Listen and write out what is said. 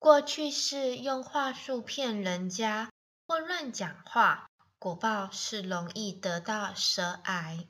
过去是用话术骗人家或乱讲话，果报是容易得到舌癌。